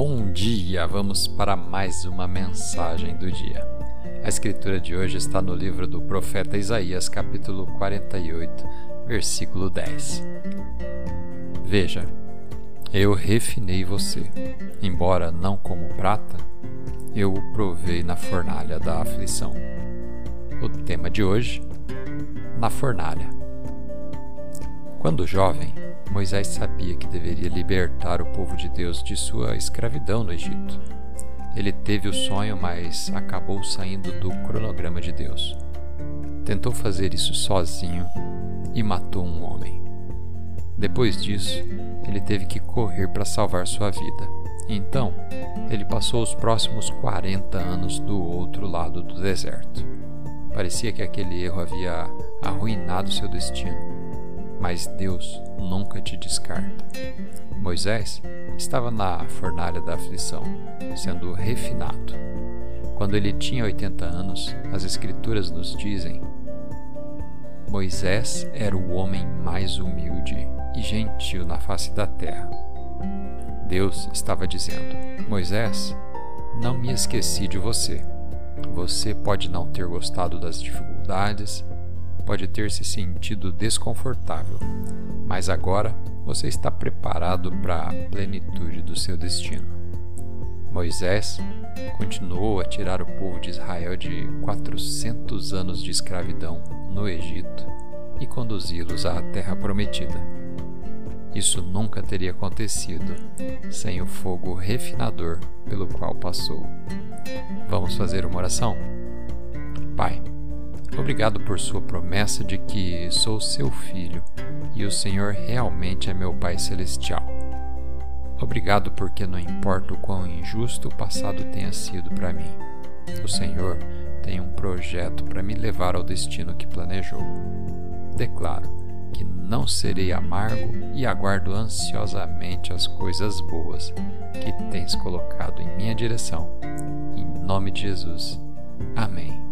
Bom dia! Vamos para mais uma mensagem do dia. A escritura de hoje está no livro do profeta Isaías, capítulo 48, versículo 10. Veja, eu refinei você, embora não como prata, eu o provei na fornalha da aflição. O tema de hoje: na fornalha. Quando jovem, Moisés sabia que deveria libertar o povo de Deus de sua escravidão no Egito. Ele teve o sonho, mas acabou saindo do cronograma de Deus. Tentou fazer isso sozinho e matou um homem. Depois disso, ele teve que correr para salvar sua vida. Então, ele passou os próximos 40 anos do outro lado do deserto. Parecia que aquele erro havia arruinado seu destino mas Deus nunca te descarta. Moisés estava na fornalha da aflição, sendo refinado. Quando ele tinha 80 anos, as Escrituras nos dizem: Moisés era o homem mais humilde e gentil na face da terra. Deus estava dizendo: Moisés, não me esqueci de você. Você pode não ter gostado das dificuldades, pode ter se sentido desconfortável, mas agora você está preparado para a plenitude do seu destino. Moisés continuou a tirar o povo de Israel de 400 anos de escravidão no Egito e conduzi-los à Terra Prometida. Isso nunca teria acontecido sem o fogo refinador pelo qual passou. Vamos fazer uma oração? Pai, Obrigado por sua promessa de que sou seu filho e o Senhor realmente é meu Pai Celestial. Obrigado porque não importa o quão injusto o passado tenha sido para mim, o Senhor tem um projeto para me levar ao destino que planejou. Declaro que não serei amargo e aguardo ansiosamente as coisas boas que tens colocado em minha direção. Em nome de Jesus. Amém.